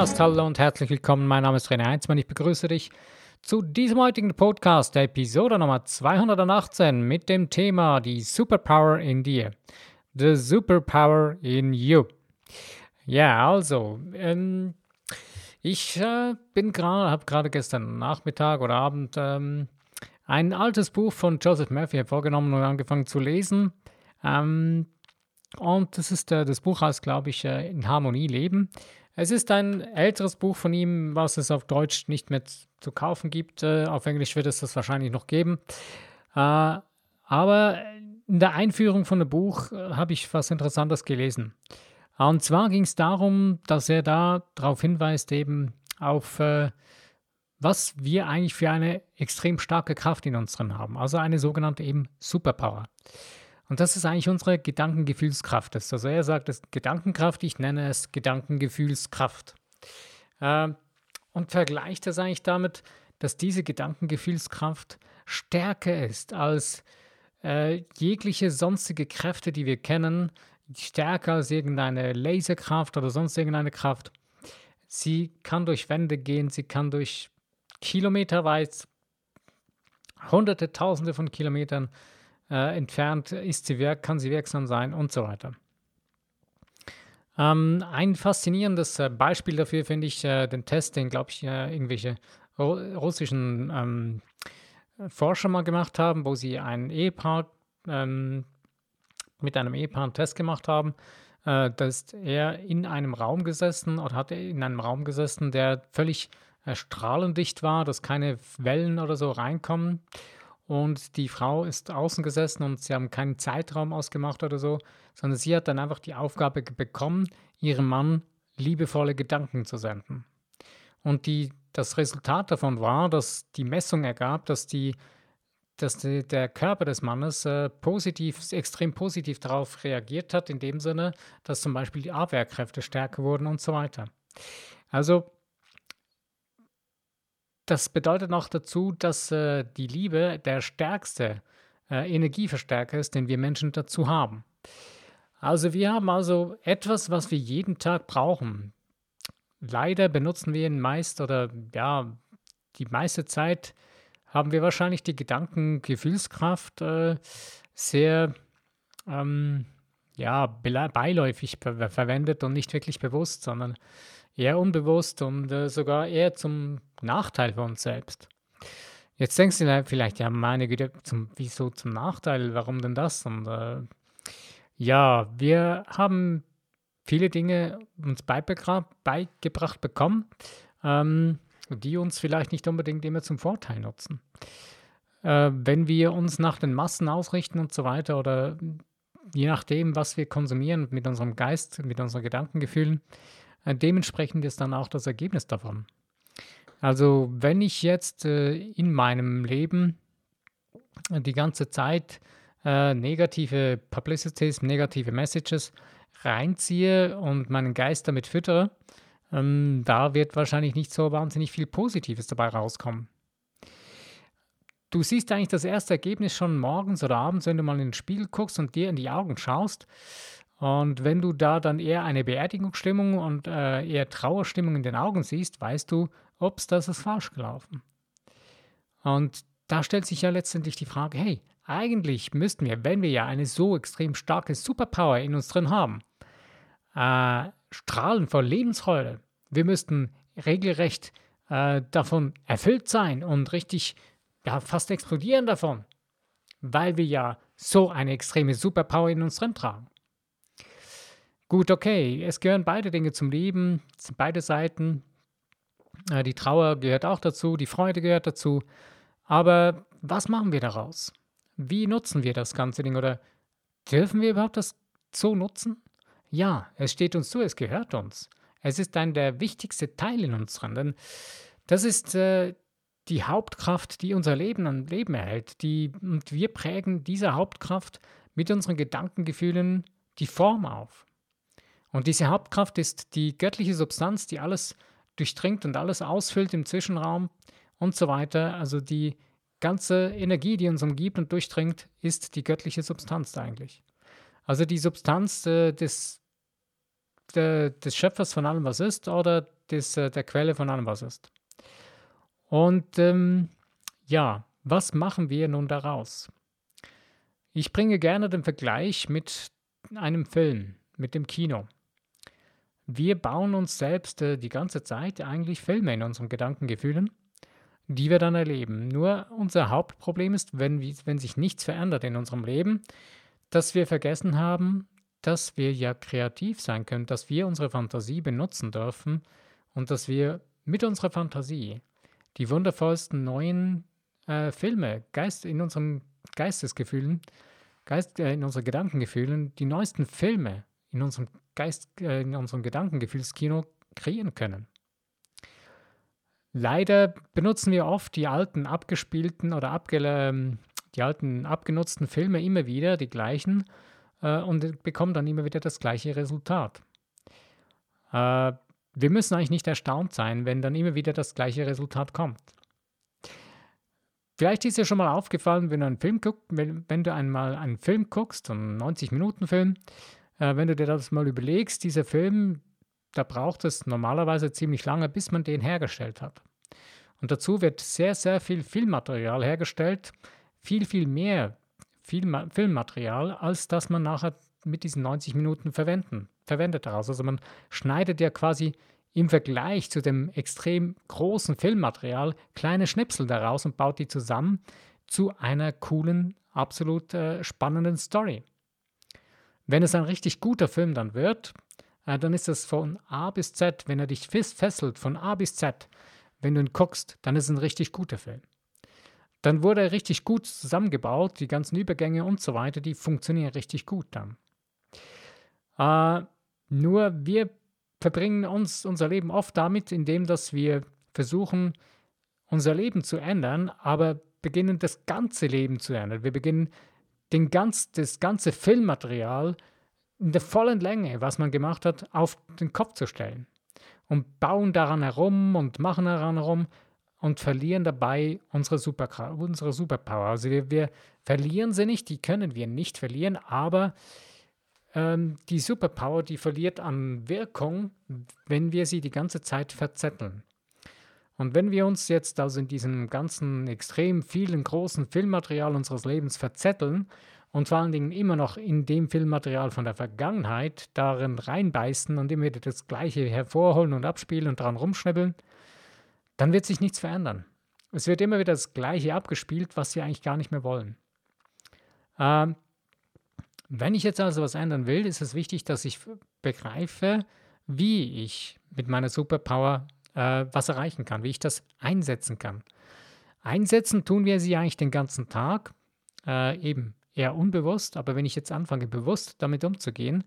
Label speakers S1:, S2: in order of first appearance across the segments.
S1: Podcast. Hallo und herzlich willkommen. Mein Name ist René Heinzmann. Ich begrüße dich zu diesem heutigen Podcast, der Episode Nummer 218 mit dem Thema die Superpower in dir. The Superpower in You. Ja, also, ähm, ich äh, bin gerade, habe gerade gestern Nachmittag oder Abend ähm, ein altes Buch von Joseph Murphy hervorgenommen und angefangen zu lesen. Ähm, und das ist äh, das Buch heißt, glaube ich, äh, In Harmonie leben. Es ist ein älteres Buch von ihm, was es auf Deutsch nicht mehr zu kaufen gibt. Äh, auf Englisch wird es das wahrscheinlich noch geben. Äh, aber in der Einführung von dem Buch äh, habe ich was Interessantes gelesen. Und zwar ging es darum, dass er da darauf hinweist, eben auf was wir eigentlich für eine extrem starke Kraft in uns drin haben. Also eine sogenannte eben Superpower. Und das ist eigentlich unsere Gedankengefühlskraft. Also er sagt es Gedankenkraft, ich nenne es Gedankengefühlskraft. Äh, und vergleicht das eigentlich damit, dass diese Gedankengefühlskraft stärker ist als äh, jegliche sonstige Kräfte, die wir kennen, stärker als irgendeine Laserkraft oder sonst irgendeine Kraft. Sie kann durch Wände gehen, sie kann durch Kilometer weit, hunderte, tausende von Kilometern äh, entfernt ist sie wirk kann sie wirksam sein und so weiter. Ähm, ein faszinierendes äh, Beispiel dafür finde ich äh, den Test, den, glaube ich, äh, irgendwelche russischen ähm, Forscher mal gemacht haben, wo sie ein Ehepaar ähm, mit einem Ehepaar einen Test gemacht haben. Äh, da ist er in einem Raum gesessen oder hat er in einem Raum gesessen, der völlig äh, strahlendicht war, dass keine Wellen oder so reinkommen und die Frau ist außen gesessen und sie haben keinen Zeitraum ausgemacht oder so, sondern sie hat dann einfach die Aufgabe bekommen, ihrem Mann liebevolle Gedanken zu senden. Und die, das Resultat davon war, dass die Messung ergab, dass, die, dass die, der Körper des Mannes äh, positiv, extrem positiv darauf reagiert hat, in dem Sinne, dass zum Beispiel die Abwehrkräfte stärker wurden und so weiter. Also das bedeutet noch dazu, dass äh, die Liebe der stärkste äh, Energieverstärker ist, den wir Menschen dazu haben. Also wir haben also etwas, was wir jeden Tag brauchen. Leider benutzen wir ihn meist oder ja, die meiste Zeit haben wir wahrscheinlich die Gedanken-Gefühlskraft äh, sehr ähm, ja, beiläufig verwendet und nicht wirklich bewusst, sondern eher unbewusst und äh, sogar eher zum Nachteil für uns selbst. Jetzt denkst du vielleicht, ja, meine Güte, zum, wieso zum Nachteil? Warum denn das? Und äh, ja, wir haben viele Dinge uns beigebracht bekommen, ähm, die uns vielleicht nicht unbedingt immer zum Vorteil nutzen. Äh, wenn wir uns nach den Massen ausrichten und so weiter oder je nachdem, was wir konsumieren mit unserem Geist, mit unseren Gedankengefühlen, äh, dementsprechend ist dann auch das Ergebnis davon. Also wenn ich jetzt äh, in meinem Leben die ganze Zeit äh, negative Publicities, negative Messages reinziehe und meinen Geist damit füttere, ähm, da wird wahrscheinlich nicht so wahnsinnig viel Positives dabei rauskommen. Du siehst eigentlich das erste Ergebnis schon morgens oder abends, wenn du mal in den Spiegel guckst und dir in die Augen schaust. Und wenn du da dann eher eine Beerdigungsstimmung und äh, eher Trauerstimmung in den Augen siehst, weißt du, ups, das ist falsch gelaufen. Und da stellt sich ja letztendlich die Frage, hey, eigentlich müssten wir, wenn wir ja eine so extrem starke Superpower in uns drin haben, äh, strahlen vor Lebensfreude. Wir müssten regelrecht äh, davon erfüllt sein und richtig ja, fast explodieren davon, weil wir ja so eine extreme Superpower in uns drin tragen. Gut, okay, es gehören beide Dinge zum Leben, beide Seiten. Äh, die Trauer gehört auch dazu, die Freude gehört dazu. Aber was machen wir daraus? Wie nutzen wir das ganze Ding? Oder dürfen wir überhaupt das so nutzen? Ja, es steht uns zu, es gehört uns. Es ist ein der wichtigste Teil in uns drin, denn das ist äh, die Hauptkraft, die unser Leben an Leben erhält. Die, und wir prägen dieser Hauptkraft mit unseren Gedankengefühlen die Form auf. Und diese Hauptkraft ist die göttliche Substanz, die alles durchdringt und alles ausfüllt im Zwischenraum und so weiter. Also die ganze Energie, die uns umgibt und durchdringt, ist die göttliche Substanz eigentlich. Also die Substanz äh, des, de, des Schöpfers von allem, was ist, oder des, äh, der Quelle von allem, was ist. Und ähm, ja, was machen wir nun daraus? Ich bringe gerne den Vergleich mit einem Film, mit dem Kino. Wir bauen uns selbst äh, die ganze Zeit eigentlich Filme in unseren Gedankengefühlen, die wir dann erleben. Nur unser Hauptproblem ist, wenn, wenn sich nichts verändert in unserem Leben, dass wir vergessen haben, dass wir ja kreativ sein können, dass wir unsere Fantasie benutzen dürfen und dass wir mit unserer Fantasie die wundervollsten neuen äh, Filme Geist, in unseren Geistesgefühlen, Geist, äh, in unseren Gedankengefühlen, die neuesten Filme in unserem Geist, äh, in unserem Gedankengefühlskino kreieren können. Leider benutzen wir oft die alten abgespielten oder abge ähm, die alten abgenutzten Filme immer wieder, die gleichen, äh, und bekommen dann immer wieder das gleiche Resultat. Äh, wir müssen eigentlich nicht erstaunt sein, wenn dann immer wieder das gleiche Resultat kommt. Vielleicht ist dir schon mal aufgefallen, wenn du einen Film guckst, wenn, wenn du einmal einen Film guckst, einen 90-Minuten-Film, äh, wenn du dir das mal überlegst, dieser Film, da braucht es normalerweise ziemlich lange, bis man den hergestellt hat. Und dazu wird sehr, sehr viel Filmmaterial hergestellt, viel, viel mehr viel Filmmaterial, als das man nachher mit diesen 90 Minuten verwenden, verwendet daraus. Also man schneidet ja quasi im Vergleich zu dem extrem großen Filmmaterial kleine Schnipsel daraus und baut die zusammen zu einer coolen, absolut äh, spannenden Story. Wenn es ein richtig guter Film dann wird, äh, dann ist es von A bis Z, wenn er dich fesselt, von A bis Z, wenn du ihn guckst, dann ist es ein richtig guter Film. Dann wurde er richtig gut zusammengebaut, die ganzen Übergänge und so weiter, die funktionieren richtig gut dann. Äh, nur wir verbringen uns unser Leben oft damit, indem dass wir versuchen, unser Leben zu ändern, aber beginnen das ganze Leben zu ändern. Wir beginnen den ganz, das ganze Filmmaterial in der vollen Länge, was man gemacht hat, auf den Kopf zu stellen und bauen daran herum und machen daran herum und verlieren dabei unsere, Super, unsere Superpower. Also wir, wir, verlieren sie nicht, die können wir nicht verlieren, aber ähm, die Superpower, die verliert an Wirkung, wenn wir sie die ganze Zeit verzetteln. Und wenn wir uns jetzt also in diesem ganzen extrem vielen großen Filmmaterial unseres Lebens verzetteln und vor allen Dingen immer noch in dem Filmmaterial von der Vergangenheit darin reinbeißen und immer wieder das Gleiche hervorholen und abspielen und dran rumschnibbeln, dann wird sich nichts verändern. Es wird immer wieder das Gleiche abgespielt, was wir eigentlich gar nicht mehr wollen. Ähm, wenn ich jetzt also was ändern will, ist es wichtig, dass ich begreife, wie ich mit meiner Superpower äh, was erreichen kann, wie ich das einsetzen kann. Einsetzen tun wir sie eigentlich den ganzen Tag, äh, eben eher unbewusst, aber wenn ich jetzt anfange, bewusst damit umzugehen,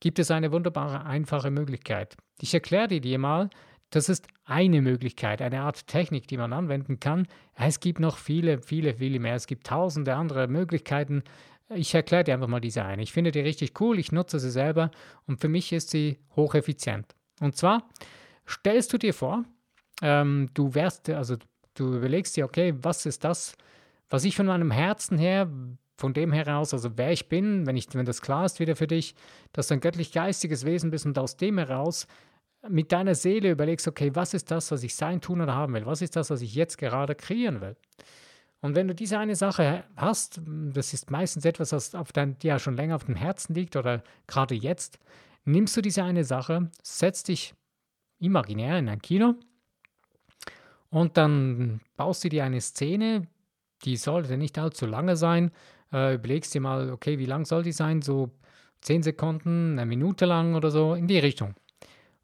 S1: gibt es eine wunderbare, einfache Möglichkeit. Ich erkläre dir mal, das ist eine Möglichkeit, eine Art Technik, die man anwenden kann. Es gibt noch viele, viele, viele mehr. Es gibt tausende andere Möglichkeiten. Ich erkläre dir einfach mal diese eine. Ich finde die richtig cool, ich nutze sie selber und für mich ist sie hocheffizient. Und zwar stellst du dir vor, ähm, du wärst, also du überlegst dir, okay, was ist das, was ich von meinem Herzen her, von dem heraus, also wer ich bin, wenn, ich, wenn das klar ist wieder für dich, dass du ein göttlich-geistiges Wesen bist und aus dem heraus mit deiner Seele überlegst, okay, was ist das, was ich sein, tun oder haben will? Was ist das, was ich jetzt gerade kreieren will? Und wenn du diese eine Sache hast, das ist meistens etwas, was auf dein, dir ja schon länger auf dem Herzen liegt oder gerade jetzt, nimmst du diese eine Sache, setzt dich imaginär in ein Kino und dann baust du dir eine Szene, die sollte nicht allzu lange sein. Äh, überlegst dir mal, okay, wie lang soll die sein? So zehn Sekunden, eine Minute lang oder so, in die Richtung.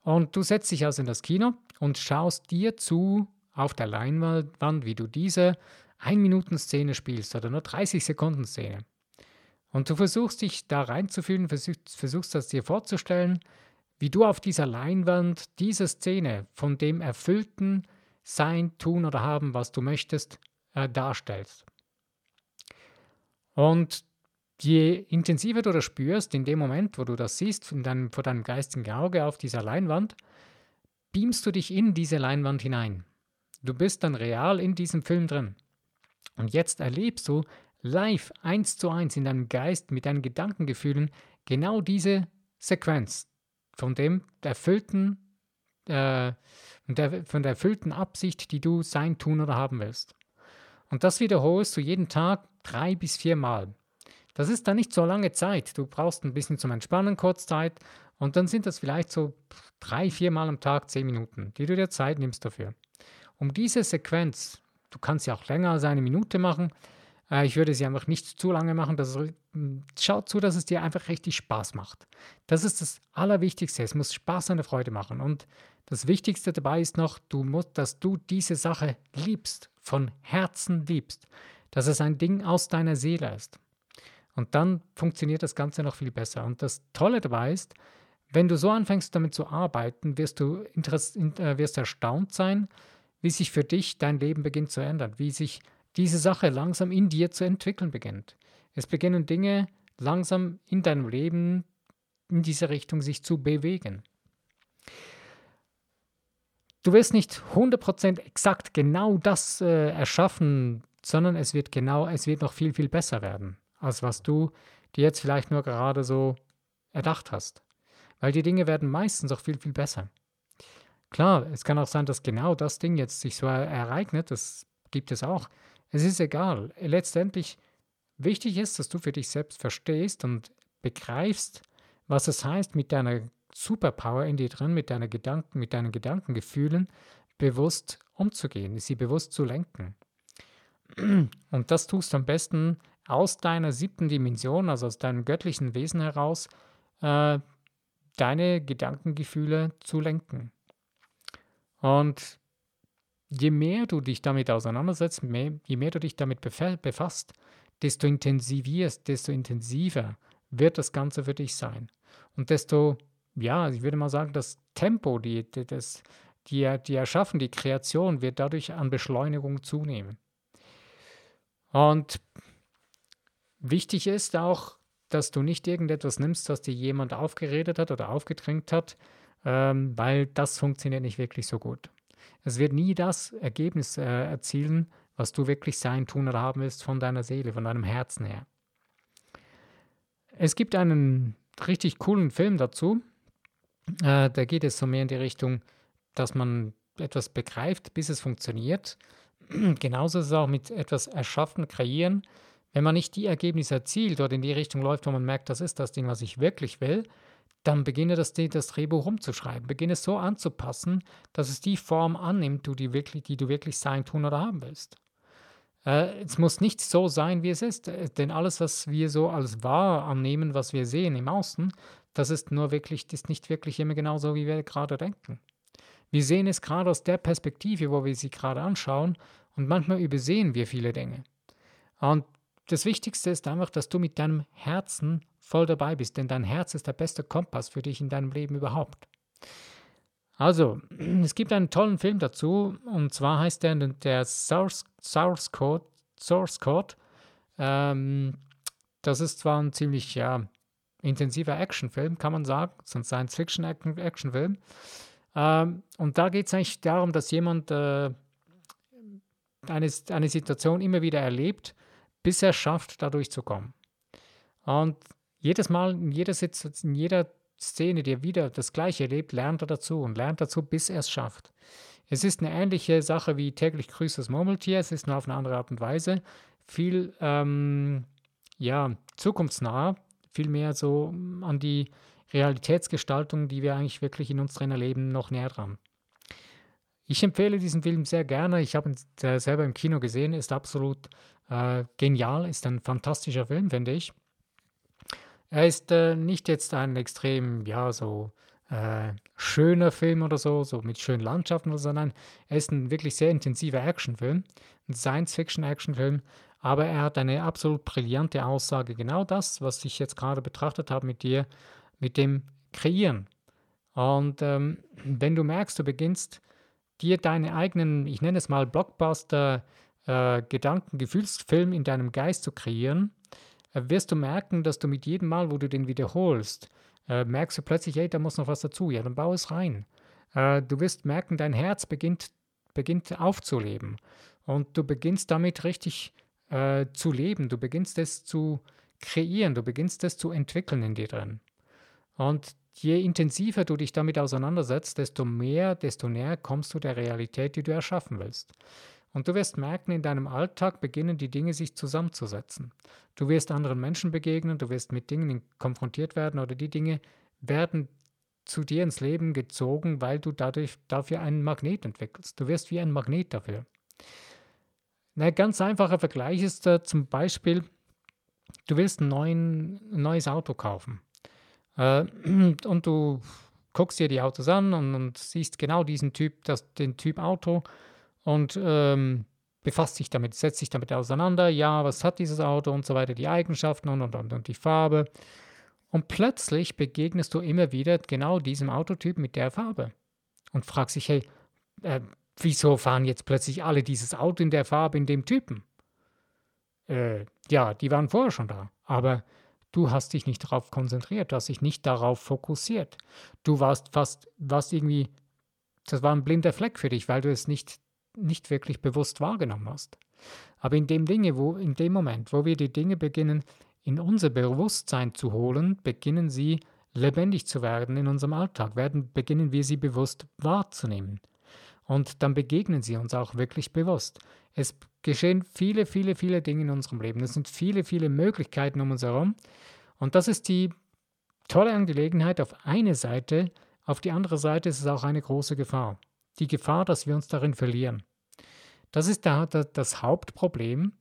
S1: Und du setzt dich also in das Kino und schaust dir zu auf der Leinwand, wie du diese 1-Minuten-Szene spielst oder nur 30-Sekunden-Szene. Und du versuchst dich da reinzufühlen, versuchst, versuchst das dir vorzustellen, wie du auf dieser Leinwand diese Szene von dem erfüllten Sein, Tun oder Haben, was du möchtest, äh, darstellst. Und je intensiver du das spürst, in dem Moment, wo du das siehst, deinem, vor deinem geistigen Auge auf dieser Leinwand, beamst du dich in diese Leinwand hinein. Du bist dann real in diesem Film drin. Und jetzt erlebst du live eins zu eins in deinem Geist mit deinen Gedankengefühlen genau diese Sequenz von dem erfüllten äh, der, von der erfüllten Absicht, die du sein, tun oder haben willst. Und das wiederholst du jeden Tag drei bis vier Mal. Das ist dann nicht so lange Zeit. Du brauchst ein bisschen zum Entspannen Kurzzeit und dann sind das vielleicht so drei, vier Mal am Tag zehn Minuten, die du dir Zeit nimmst dafür. Um diese Sequenz, du kannst sie auch länger als eine Minute machen, äh, ich würde sie einfach nicht zu lange machen. Das ist, schau zu, dass es dir einfach richtig Spaß macht. Das ist das Allerwichtigste. Es muss Spaß und Freude machen. Und das Wichtigste dabei ist noch, du musst, dass du diese Sache liebst, von Herzen liebst, dass es ein Ding aus deiner Seele ist. Und dann funktioniert das Ganze noch viel besser. Und das Tolle dabei ist, wenn du so anfängst damit zu arbeiten, wirst du äh, wirst erstaunt sein, wie sich für dich dein Leben beginnt zu ändern, wie sich diese Sache langsam in dir zu entwickeln beginnt. Es beginnen Dinge langsam in deinem Leben in diese Richtung sich zu bewegen. Du wirst nicht 100% exakt genau das äh, erschaffen, sondern es wird genau, es wird noch viel, viel besser werden, als was du dir jetzt vielleicht nur gerade so erdacht hast. Weil die Dinge werden meistens auch viel, viel besser. Klar, es kann auch sein, dass genau das Ding jetzt sich so ereignet, das gibt es auch. Es ist egal. Letztendlich wichtig ist, dass du für dich selbst verstehst und begreifst, was es heißt, mit deiner Superpower in dir drin, mit, deiner Gedanken, mit deinen Gedankengefühlen bewusst umzugehen, sie bewusst zu lenken. Und das tust du am besten aus deiner siebten Dimension, also aus deinem göttlichen Wesen heraus, äh, deine Gedankengefühle zu lenken. Und je mehr du dich damit auseinandersetzt, mehr, je mehr du dich damit befasst, desto intensivierst, desto intensiver wird das Ganze für dich sein. Und desto, ja, ich würde mal sagen, das Tempo, die, die, das, die, die Erschaffen, die Kreation wird dadurch an Beschleunigung zunehmen. Und wichtig ist auch, dass du nicht irgendetwas nimmst, was dir jemand aufgeredet hat oder aufgedrängt hat, ähm, weil das funktioniert nicht wirklich so gut. Es wird nie das Ergebnis äh, erzielen, was du wirklich sein, tun oder haben willst von deiner Seele, von deinem Herzen her. Es gibt einen richtig coolen Film dazu. Äh, da geht es so mehr in die Richtung, dass man etwas begreift, bis es funktioniert. Genauso ist es auch mit etwas erschaffen, kreieren. Wenn man nicht die Ergebnisse erzielt oder in die Richtung läuft, wo man merkt, das ist das Ding, was ich wirklich will, dann beginne das, das Drehbuch umzuschreiben. Beginne es so anzupassen, dass es die Form annimmt, die, die, wirklich, die du wirklich sein, tun oder haben willst. Äh, es muss nicht so sein, wie es ist, äh, denn alles, was wir so als wahr annehmen, was wir sehen im Außen, das ist nur wirklich, das ist nicht wirklich immer genau so, wie wir gerade denken. Wir sehen es gerade aus der Perspektive, wo wir sie gerade anschauen und manchmal übersehen wir viele Dinge. Und das Wichtigste ist einfach, dass du mit deinem Herzen voll dabei bist, denn dein Herz ist der beste Kompass für dich in deinem Leben überhaupt. Also, es gibt einen tollen Film dazu, und zwar heißt der der Source, Source Code. Source Code. Ähm, das ist zwar ein ziemlich ja, intensiver Actionfilm, kann man sagen, so ein Science-Fiction-Actionfilm. Ähm, und da geht es eigentlich darum, dass jemand äh, eine, eine Situation immer wieder erlebt, bis er schafft, da durchzukommen. Und jedes Mal, in jeder, Sitz, in jeder Szene, die er wieder das Gleiche erlebt, lernt er dazu und lernt dazu, bis er es schafft. Es ist eine ähnliche Sache wie täglich grüßt das Murmeltier, es ist nur auf eine andere Art und Weise. Viel, ähm, ja, zukunftsnah, viel mehr so an die Realitätsgestaltung, die wir eigentlich wirklich in unserem Leben noch näher dran. Ich empfehle diesen Film sehr gerne. Ich habe ihn selber im Kino gesehen, ist absolut äh, genial, ist ein fantastischer Film, finde ich. Er ist äh, nicht jetzt ein extrem, ja, so äh, schöner Film oder so, so mit schönen Landschaften oder so, sondern er ist ein wirklich sehr intensiver Actionfilm, ein Science-Fiction-Actionfilm, aber er hat eine absolut brillante Aussage, genau das, was ich jetzt gerade betrachtet habe mit dir, mit dem Kreieren. Und ähm, wenn du merkst, du beginnst dir deine eigenen, ich nenne es mal Blockbuster, äh, Gedanken, Gefühlsfilm in deinem Geist zu kreieren, wirst du merken, dass du mit jedem Mal, wo du den wiederholst, äh, merkst du plötzlich, hey, da muss noch was dazu. Ja, dann bau es rein. Äh, du wirst merken, dein Herz beginnt, beginnt aufzuleben. Und du beginnst damit richtig äh, zu leben. Du beginnst es zu kreieren. Du beginnst es zu entwickeln in dir drin. Und je intensiver du dich damit auseinandersetzt, desto mehr, desto näher kommst du der Realität, die du erschaffen willst. Und du wirst merken, in deinem Alltag beginnen die Dinge sich zusammenzusetzen. Du wirst anderen Menschen begegnen, du wirst mit Dingen konfrontiert werden oder die Dinge werden zu dir ins Leben gezogen, weil du dadurch dafür einen Magnet entwickelst. Du wirst wie ein Magnet dafür. Ein ganz einfacher Vergleich ist äh, zum Beispiel, du willst ein, neuen, neues Auto kaufen. Äh, und du guckst dir die Autos an und, und, siehst genau diesen Typ, das, den Typ Auto und ähm, befasst dich damit, setzt sich damit auseinander. Ja, was hat dieses Auto und so weiter, die Eigenschaften und, und, und, und die Farbe. Und plötzlich begegnest du immer wieder genau diesem Autotyp mit der Farbe und fragst dich, hey, äh, wieso fahren jetzt plötzlich alle dieses Auto in der Farbe in dem Typen? Äh, ja, die waren vorher schon da, aber du hast dich nicht darauf konzentriert, du hast dich nicht darauf fokussiert. Du warst fast, warst irgendwie, das war ein blinder Fleck für dich, weil du es nicht, nicht wirklich bewusst wahrgenommen hast. Aber in dem Dinge, wo, in dem Moment, wo wir die Dinge beginnen, in unser Bewusstsein zu holen, beginnen sie lebendig zu werden in unserem Alltag, werden, beginnen wir sie bewusst wahrzunehmen. Und dann begegnen sie uns auch wirklich bewusst. Es geschehen viele, viele, viele Dinge in unserem Leben. Es sind viele, viele Möglichkeiten um uns herum. Und das ist die tolle Angelegenheit auf eine Seite. Auf die andere Seite ist es auch eine große Gefahr. Die Gefahr, dass wir uns darin verlieren. Das ist da das Hauptproblem,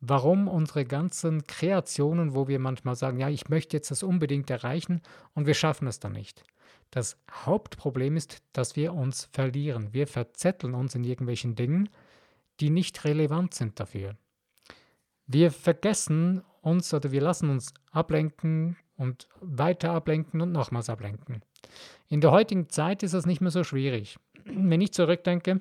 S1: warum unsere ganzen Kreationen, wo wir manchmal sagen, ja, ich möchte jetzt das unbedingt erreichen und wir schaffen es dann nicht. Das Hauptproblem ist, dass wir uns verlieren. Wir verzetteln uns in irgendwelchen Dingen, die nicht relevant sind dafür. Wir vergessen uns oder wir lassen uns ablenken und weiter ablenken und nochmals ablenken. In der heutigen Zeit ist das nicht mehr so schwierig. Wenn ich zurückdenke,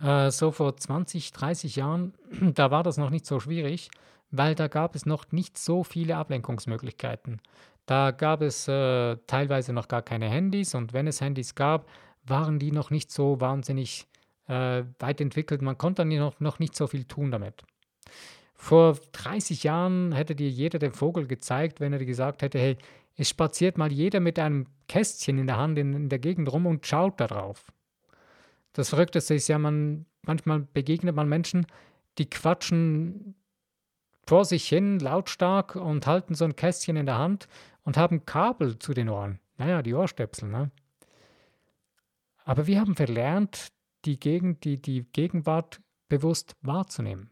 S1: äh, so vor 20, 30 Jahren, da war das noch nicht so schwierig, weil da gab es noch nicht so viele Ablenkungsmöglichkeiten. Da gab es äh, teilweise noch gar keine Handys und wenn es Handys gab, waren die noch nicht so wahnsinnig äh, weit entwickelt. Man konnte dann noch, noch nicht so viel tun damit. Vor 30 Jahren hätte dir jeder den Vogel gezeigt, wenn er dir gesagt hätte, hey, es spaziert mal jeder mit einem Kästchen in der Hand in, in der Gegend rum und schaut darauf. Das Verrückteste ist ja, man, manchmal begegnet man Menschen, die quatschen vor sich hin lautstark und halten so ein Kästchen in der Hand und haben Kabel zu den Ohren. Naja, die Ohrstöpsel, ne? Aber wir haben verlernt, die, Gegend, die, die Gegenwart bewusst wahrzunehmen.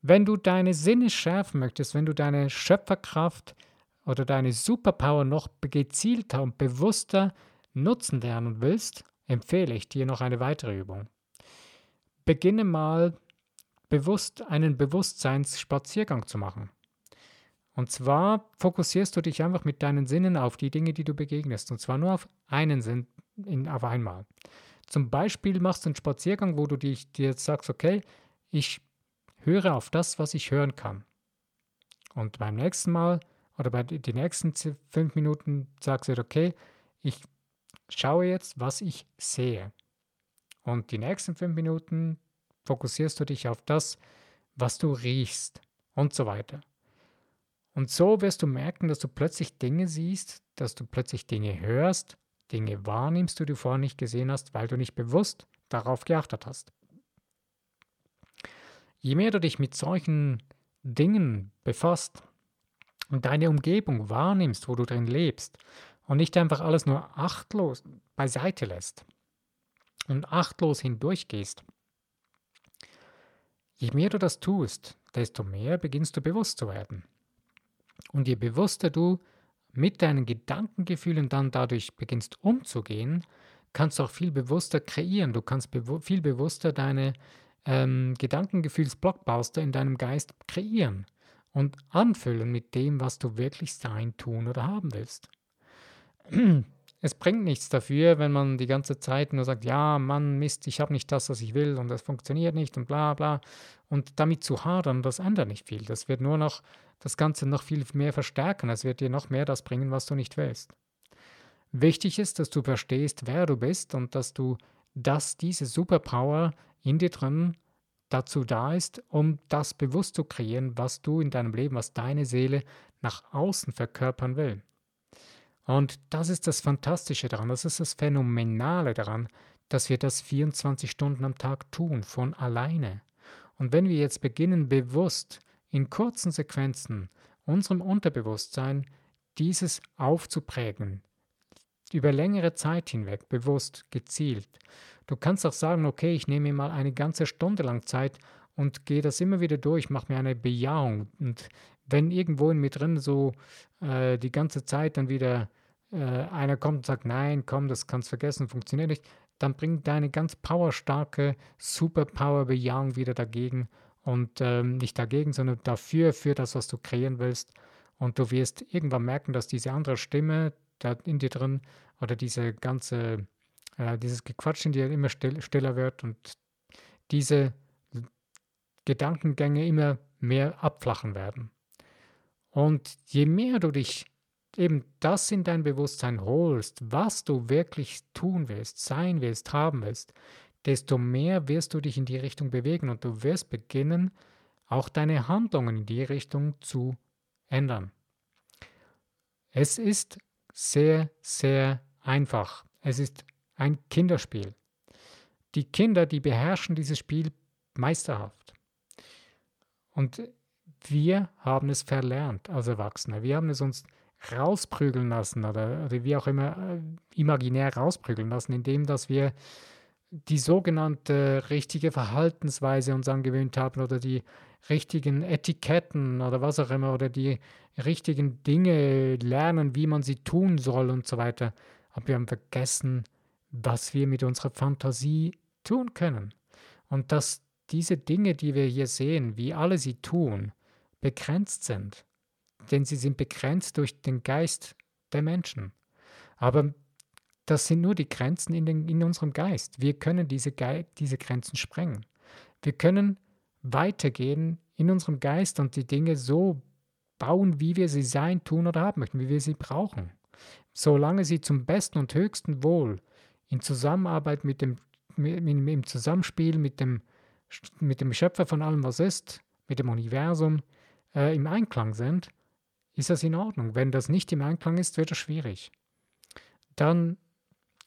S1: Wenn du deine Sinne schärfen möchtest, wenn du deine Schöpferkraft oder deine Superpower noch gezielter und bewusster nutzen lernen willst, empfehle ich dir noch eine weitere Übung. Beginne mal bewusst einen Bewusstseinsspaziergang zu machen. Und zwar fokussierst du dich einfach mit deinen Sinnen auf die Dinge, die du begegnest. Und zwar nur auf einen Sinn in, auf einmal. Zum Beispiel machst du einen Spaziergang, wo du dich, dir jetzt sagst, okay, ich höre auf das, was ich hören kann. Und beim nächsten Mal oder bei den nächsten fünf Minuten sagst du, okay, ich schaue jetzt, was ich sehe. Und die nächsten fünf Minuten fokussierst du dich auf das, was du riechst und so weiter. Und so wirst du merken, dass du plötzlich Dinge siehst, dass du plötzlich Dinge hörst, Dinge wahrnimmst, die du vorher nicht gesehen hast, weil du nicht bewusst darauf geachtet hast. Je mehr du dich mit solchen Dingen befasst und deine Umgebung wahrnimmst, wo du drin lebst, und nicht einfach alles nur achtlos beiseite lässt und achtlos hindurchgehst, Je mehr du das tust, desto mehr beginnst du bewusst zu werden. Und je bewusster du mit deinen Gedankengefühlen dann dadurch beginnst umzugehen, kannst du auch viel bewusster kreieren. Du kannst bewu viel bewusster deine ähm, Gedankengefühlsblockbuster in deinem Geist kreieren und anfüllen mit dem, was du wirklich sein, tun oder haben willst. es bringt nichts dafür, wenn man die ganze Zeit nur sagt, ja, Mann, Mist, ich habe nicht das, was ich will und das funktioniert nicht und bla bla. Und damit zu hadern, das ändert nicht viel. Das wird nur noch das Ganze noch viel mehr verstärken. Es wird dir noch mehr das bringen, was du nicht willst. Wichtig ist, dass du verstehst, wer du bist und dass du, dass diese Superpower in dir drin dazu da ist, um das bewusst zu kreieren, was du in deinem Leben, was deine Seele nach außen verkörpern will. Und das ist das Fantastische daran, das ist das Phänomenale daran, dass wir das 24 Stunden am Tag tun, von alleine. Und wenn wir jetzt beginnen, bewusst in kurzen Sequenzen unserem Unterbewusstsein dieses aufzuprägen, über längere Zeit hinweg, bewusst, gezielt. Du kannst auch sagen, okay, ich nehme mir mal eine ganze Stunde lang Zeit und gehe das immer wieder durch, mache mir eine Bejahung. Und wenn irgendwo in mir drin so äh, die ganze Zeit dann wieder äh, einer kommt und sagt, nein, komm, das kannst du vergessen, funktioniert nicht, dann bring deine ganz powerstarke Superpower-Bejahung wieder dagegen und ähm, nicht dagegen, sondern dafür, für das, was du kreieren willst. Und du wirst irgendwann merken, dass diese andere Stimme da in dir drin oder diese ganze, äh, dieses Gequatsch in dir immer still, stiller wird und diese Gedankengänge immer mehr abflachen werden. Und je mehr du dich eben das in dein Bewusstsein holst, was du wirklich tun willst, sein willst, haben willst, desto mehr wirst du dich in die Richtung bewegen und du wirst beginnen, auch deine Handlungen in die Richtung zu ändern. Es ist sehr, sehr einfach. Es ist ein Kinderspiel. Die Kinder, die beherrschen dieses Spiel meisterhaft. Und wir haben es verlernt als Erwachsene. Wir haben es uns rausprügeln lassen oder, oder wie auch immer äh, imaginär rausprügeln lassen, indem dass wir die sogenannte richtige Verhaltensweise uns angewöhnt haben oder die richtigen Etiketten oder was auch immer oder die richtigen Dinge lernen, wie man sie tun soll und so weiter. Aber wir haben vergessen, was wir mit unserer Fantasie tun können. Und dass diese Dinge, die wir hier sehen, wie alle sie tun, begrenzt sind denn sie sind begrenzt durch den Geist der Menschen. Aber das sind nur die Grenzen in, den, in unserem Geist. Wir können diese, diese Grenzen sprengen. Wir können weitergehen in unserem Geist und die Dinge so bauen, wie wir sie sein, tun oder haben möchten, wie wir sie brauchen. Solange sie zum besten und höchsten Wohl in Zusammenarbeit mit dem, im Zusammenspiel mit dem, mit dem Schöpfer von allem, was ist, mit dem Universum, äh, im Einklang sind, ist das in Ordnung. Wenn das nicht im Einklang ist, wird es schwierig. Dann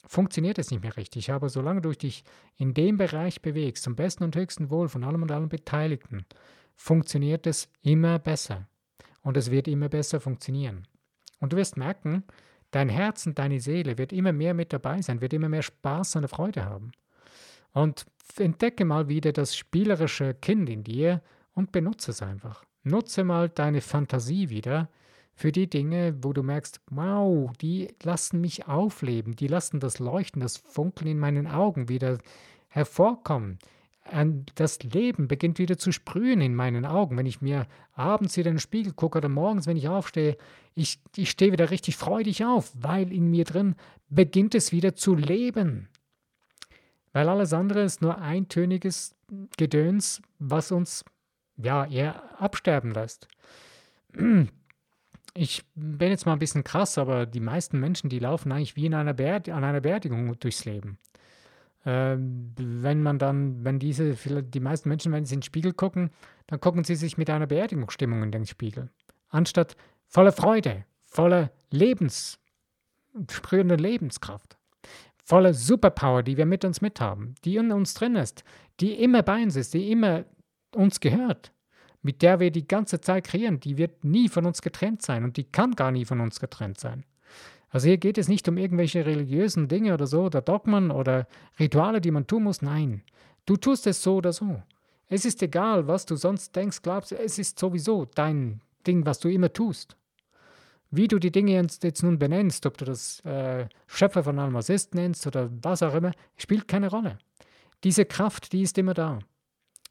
S1: funktioniert es nicht mehr richtig. Aber solange du dich in dem Bereich bewegst, zum besten und höchsten Wohl von allem und allen Beteiligten, funktioniert es immer besser. Und es wird immer besser funktionieren. Und du wirst merken, dein Herz und deine Seele wird immer mehr mit dabei sein, wird immer mehr Spaß und Freude haben. Und entdecke mal wieder das spielerische Kind in dir und benutze es einfach. Nutze mal deine Fantasie wieder für die Dinge, wo du merkst, wow, die lassen mich aufleben, die lassen das Leuchten, das Funkeln in meinen Augen wieder hervorkommen. Das Leben beginnt wieder zu sprühen in meinen Augen. Wenn ich mir abends wieder in den Spiegel gucke oder morgens, wenn ich aufstehe, ich, ich stehe wieder richtig freudig auf, weil in mir drin beginnt es wieder zu leben. Weil alles andere ist nur eintöniges Gedöns, was uns ja, eher absterben lässt. Ich bin jetzt mal ein bisschen krass, aber die meisten Menschen, die laufen eigentlich wie in einer an einer Beerdigung durchs Leben. Ähm, wenn man dann, wenn diese, die meisten Menschen, wenn sie in den Spiegel gucken, dann gucken sie sich mit einer Beerdigungsstimmung in den Spiegel. Anstatt voller Freude, voller Lebens, sprühender Lebenskraft, voller Superpower, die wir mit uns mithaben, die in uns drin ist, die immer bei uns ist, die immer uns gehört, mit der wir die ganze Zeit kreieren, die wird nie von uns getrennt sein und die kann gar nie von uns getrennt sein. Also hier geht es nicht um irgendwelche religiösen Dinge oder so oder Dogmen oder Rituale, die man tun muss. Nein, du tust es so oder so. Es ist egal, was du sonst denkst, glaubst, es ist sowieso dein Ding, was du immer tust. Wie du die Dinge jetzt, jetzt nun benennst, ob du das äh, Schöpfer von allem was ist nennst oder was auch immer, spielt keine Rolle. Diese Kraft, die ist immer da.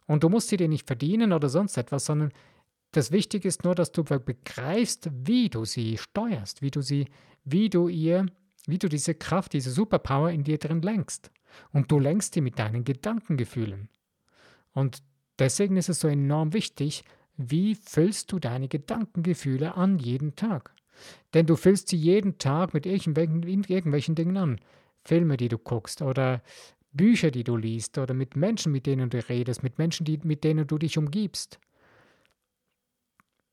S1: Und du musst sie dir nicht verdienen oder sonst etwas, sondern das Wichtige ist nur, dass du begreifst, wie du sie steuerst, wie du sie, wie du ihr, wie du diese Kraft, diese Superpower in dir drin lenkst. Und du lenkst sie mit deinen Gedankengefühlen. Und deswegen ist es so enorm wichtig, wie füllst du deine Gedankengefühle an jeden Tag? Denn du füllst sie jeden Tag mit irgendwelchen, irgendwelchen Dingen an. Filme, die du guckst oder Bücher, die du liest oder mit Menschen, mit denen du redest, mit Menschen, die, mit denen du dich umgibst.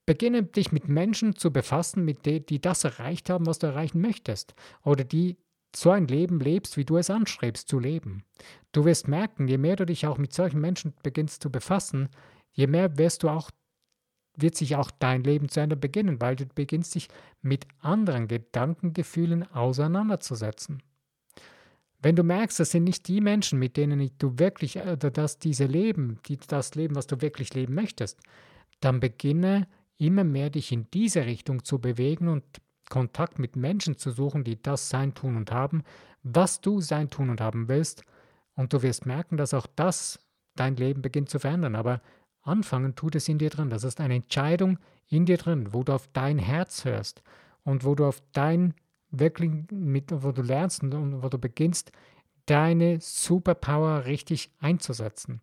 S1: Beginne dich mit Menschen zu befassen, mit denen, die das erreicht haben, was du erreichen möchtest. Oder die so ein Leben lebst, wie du es anstrebst zu leben. Du wirst merken, je mehr du dich auch mit solchen Menschen beginnst zu befassen, je mehr wirst du auch, wird sich auch dein Leben zu ändern beginnen, weil du beginnst dich mit anderen Gedankengefühlen auseinanderzusetzen. Wenn du merkst, das sind nicht die Menschen, mit denen du wirklich, oder dass diese Leben, die, das Leben, was du wirklich leben möchtest, dann beginne immer mehr dich in diese Richtung zu bewegen und Kontakt mit Menschen zu suchen, die das sein, tun und haben, was du sein, tun und haben willst. Und du wirst merken, dass auch das dein Leben beginnt zu verändern. Aber anfangen tut es in dir drin. Das ist eine Entscheidung in dir drin, wo du auf dein Herz hörst und wo du auf dein wirklich mit, wo du lernst und wo du beginnst, deine Superpower richtig einzusetzen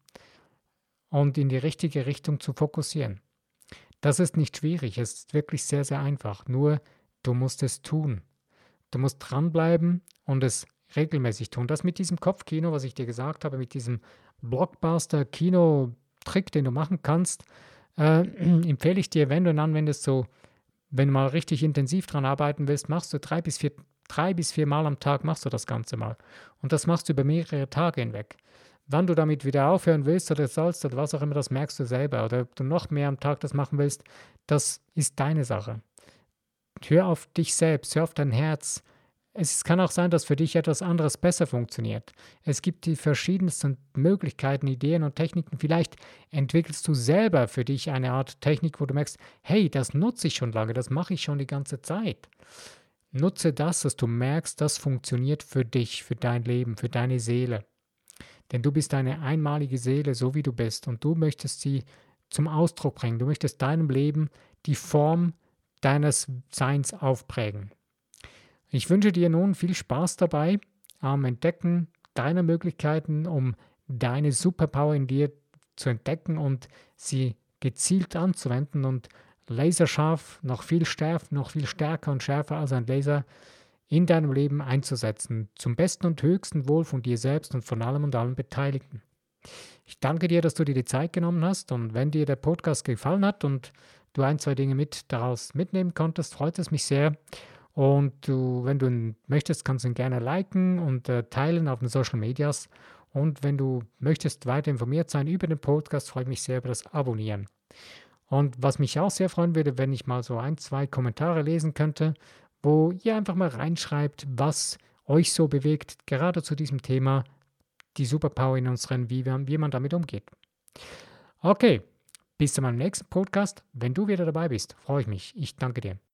S1: und in die richtige Richtung zu fokussieren. Das ist nicht schwierig, es ist wirklich sehr, sehr einfach. Nur du musst es tun. Du musst dranbleiben und es regelmäßig tun. Das mit diesem Kopfkino, was ich dir gesagt habe, mit diesem Blockbuster-Kino-Trick, den du machen kannst, äh, empfehle ich dir, wenn du ihn anwendest, so, wenn du mal richtig intensiv dran arbeiten willst, machst du drei bis vier, drei bis vier Mal am Tag machst du das Ganze mal. Und das machst du über mehrere Tage hinweg. Wann du damit wieder aufhören willst oder sollst oder was auch immer, das merkst du selber. Oder ob du noch mehr am Tag das machen willst, das ist deine Sache. Hör auf dich selbst, hör auf dein Herz. Es kann auch sein, dass für dich etwas anderes besser funktioniert. Es gibt die verschiedensten Möglichkeiten, Ideen und Techniken. Vielleicht entwickelst du selber für dich eine Art Technik, wo du merkst, hey, das nutze ich schon lange, das mache ich schon die ganze Zeit. Nutze das, dass du merkst, das funktioniert für dich, für dein Leben, für deine Seele. Denn du bist eine einmalige Seele, so wie du bist, und du möchtest sie zum Ausdruck bringen. Du möchtest deinem Leben die Form deines Seins aufprägen. Ich wünsche dir nun viel Spaß dabei am Entdecken deiner Möglichkeiten, um deine Superpower in dir zu entdecken und sie gezielt anzuwenden und laserscharf, noch viel stärker, noch viel stärker und schärfer als ein Laser in deinem Leben einzusetzen, zum besten und höchsten Wohl von dir selbst und von allem und allen Beteiligten. Ich danke dir, dass du dir die Zeit genommen hast und wenn dir der Podcast gefallen hat und du ein, zwei Dinge mit daraus mitnehmen konntest, freut es mich sehr. Und du, wenn du möchtest, kannst du ihn gerne liken und äh, teilen auf den Social Medias. Und wenn du möchtest weiter informiert sein über den Podcast, freue ich mich sehr über das Abonnieren. Und was mich auch sehr freuen würde, wenn ich mal so ein, zwei Kommentare lesen könnte, wo ihr einfach mal reinschreibt, was euch so bewegt, gerade zu diesem Thema, die Superpower in uns Rennen, wie, wie man damit umgeht. Okay, bis zu meinem nächsten Podcast. Wenn du wieder dabei bist, freue ich mich. Ich danke dir.